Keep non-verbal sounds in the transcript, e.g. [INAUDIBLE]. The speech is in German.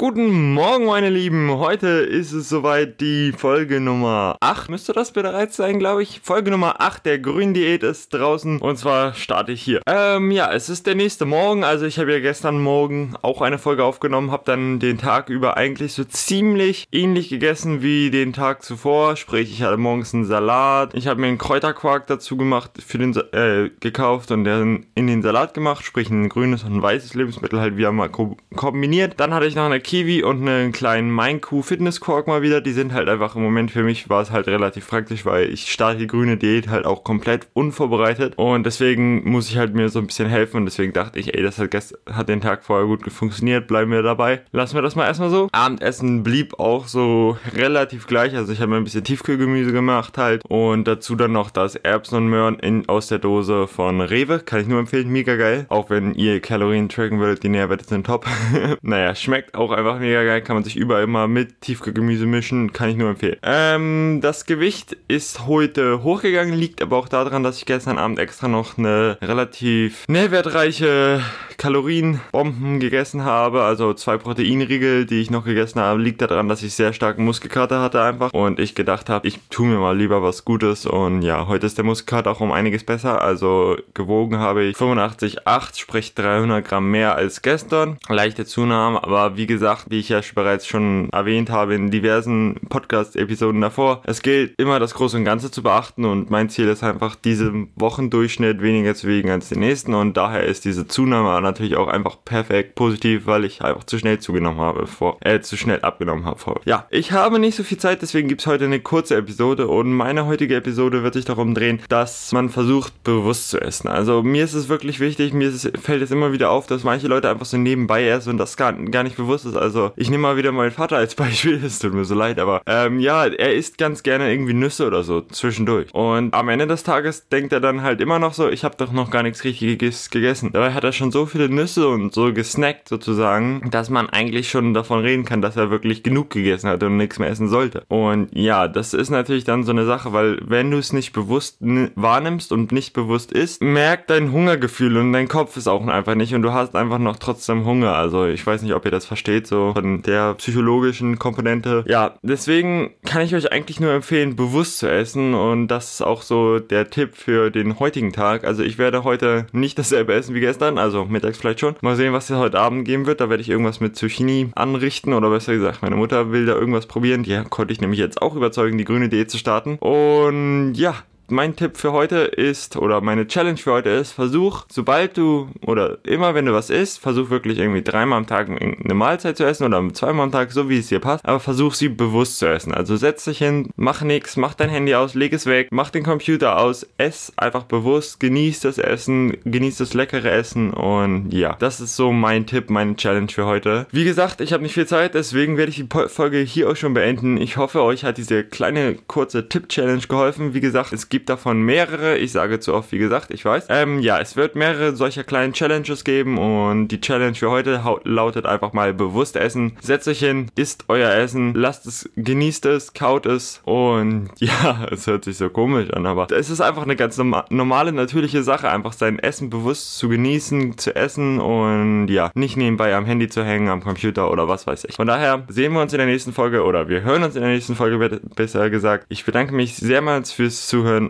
Guten Morgen, meine Lieben. Heute ist es soweit die Folge Nummer 8. Müsste das bereits sein, glaube ich. Folge Nummer 8 der Gründiät ist draußen. Und zwar starte ich hier. Ähm, ja, es ist der nächste Morgen. Also ich habe ja gestern Morgen auch eine Folge aufgenommen. Habe dann den Tag über eigentlich so ziemlich ähnlich gegessen wie den Tag zuvor. Sprich, ich hatte morgens einen Salat. Ich habe mir einen Kräuterquark dazu gemacht, für den, äh, gekauft und den in den Salat gemacht. Sprich, ein grünes und ein weißes Lebensmittel halt wieder mal ko kombiniert. Dann hatte ich noch eine Kiwi und einen kleinen Mindku Fitness Quark mal wieder. Die sind halt einfach im Moment für mich war es halt relativ praktisch, weil ich starte die grüne Diät halt auch komplett unvorbereitet und deswegen muss ich halt mir so ein bisschen helfen und deswegen dachte ich, ey, das hat, gestern, hat den Tag vorher gut funktioniert, bleiben wir dabei. Lassen wir das mal erstmal so. Abendessen blieb auch so relativ gleich, also ich habe mir ein bisschen Tiefkühlgemüse gemacht halt und dazu dann noch das Erbsen und Möhren in, aus der Dose von Rewe. Kann ich nur empfehlen, mega geil. Auch wenn ihr Kalorien tracken würdet, die Nährwerte sind top. [LAUGHS] [LAUGHS] naja, schmeckt auch einfach mega geil, kann man sich überall immer mit Tiefkühlgemüse mischen, kann ich nur empfehlen. Ähm, das Gewicht ist heute hochgegangen, liegt aber auch daran, dass ich gestern Abend extra noch eine relativ nährwertreiche Kalorienbomben gegessen habe, also zwei Proteinriegel, die ich noch gegessen habe, liegt daran, dass ich sehr starken Muskelkater hatte einfach. Und ich gedacht habe, ich tue mir mal lieber was Gutes. Und ja, heute ist der Muskelkater auch um einiges besser, also gewogen habe ich 85,8, sprich 300 Gramm mehr als gestern, leichte Zunahme, aber wie gesagt, wie ich ja bereits schon erwähnt habe in diversen Podcast-Episoden davor, es gilt immer das Große und Ganze zu beachten. Und mein Ziel ist einfach, diesen Wochendurchschnitt weniger zu wiegen als den nächsten. Und daher ist diese Zunahme natürlich auch einfach perfekt positiv, weil ich einfach zu schnell zugenommen habe, vor, äh, zu schnell abgenommen habe. Vor. Ja, ich habe nicht so viel Zeit, deswegen gibt es heute eine kurze Episode und meine heutige Episode wird sich darum drehen, dass man versucht, bewusst zu essen. Also mir ist es wirklich wichtig, mir es, fällt es immer wieder auf, dass manche Leute einfach so nebenbei essen und das gar, gar nicht bewusst ist. Also ich nehme mal wieder meinen Vater als [LAUGHS] Beispiel, es tut mir so leid, aber ähm, ja, er isst ganz gerne irgendwie Nüsse oder so zwischendurch. Und am Ende des Tages denkt er dann halt immer noch so, ich habe doch noch gar nichts richtiges gegessen. Dabei hat er schon so viele Nüsse und so gesnackt sozusagen, dass man eigentlich schon davon reden kann, dass er wirklich genug gegessen hat und nichts mehr essen sollte. Und ja, das ist natürlich dann so eine Sache, weil wenn du es nicht bewusst wahrnimmst und nicht bewusst isst, merkt dein Hungergefühl und dein Kopf ist auch einfach nicht und du hast einfach noch trotzdem Hunger. Also ich weiß nicht, ob ihr das versteht, so von der psychologischen Komponente. Ja, deswegen kann ich euch eigentlich nur empfehlen, bewusst zu essen und das ist auch so der Tipp für den heutigen Tag. Also ich werde heute nicht dasselbe essen wie gestern, also mittags vielleicht schon. Mal sehen, was es heute Abend geben wird. Da werde ich irgendwas mit Zucchini anrichten oder besser gesagt, meine Mutter will da irgendwas probieren. Die konnte ich nämlich jetzt auch überzeugen, die grüne Diät zu starten. Und ja, mein Tipp für heute ist, oder meine Challenge für heute ist, versuch, sobald du, oder immer wenn du was isst, versuch wirklich irgendwie dreimal am Tag eine Mahlzeit zu essen oder zweimal am Tag, so wie es dir passt, aber versuch sie bewusst zu essen. Also setz dich hin, mach nichts, mach dein Handy aus, leg es weg, mach den Computer aus, ess einfach bewusst, genieß das Essen, genieß das leckere Essen und ja, das ist so mein Tipp, meine Challenge für heute. Wie gesagt, ich habe nicht viel Zeit, deswegen werde ich die Folge hier auch schon beenden. Ich hoffe, euch hat diese kleine kurze Tipp-Challenge geholfen. Wie gesagt, es gibt gibt davon mehrere. Ich sage zu oft, wie gesagt, ich weiß. Ähm, ja, es wird mehrere solcher kleinen Challenges geben und die Challenge für heute lautet einfach mal bewusst essen. Setzt euch hin, isst euer Essen, lasst es, genießt es, kaut es und [LAUGHS] ja, es hört sich so komisch an, aber es ist einfach eine ganz normale, natürliche Sache, einfach sein Essen bewusst zu genießen, zu essen und ja, nicht nebenbei am Handy zu hängen, am Computer oder was weiß ich. Von daher sehen wir uns in der nächsten Folge oder wir hören uns in der nächsten Folge besser gesagt. Ich bedanke mich sehr mal fürs Zuhören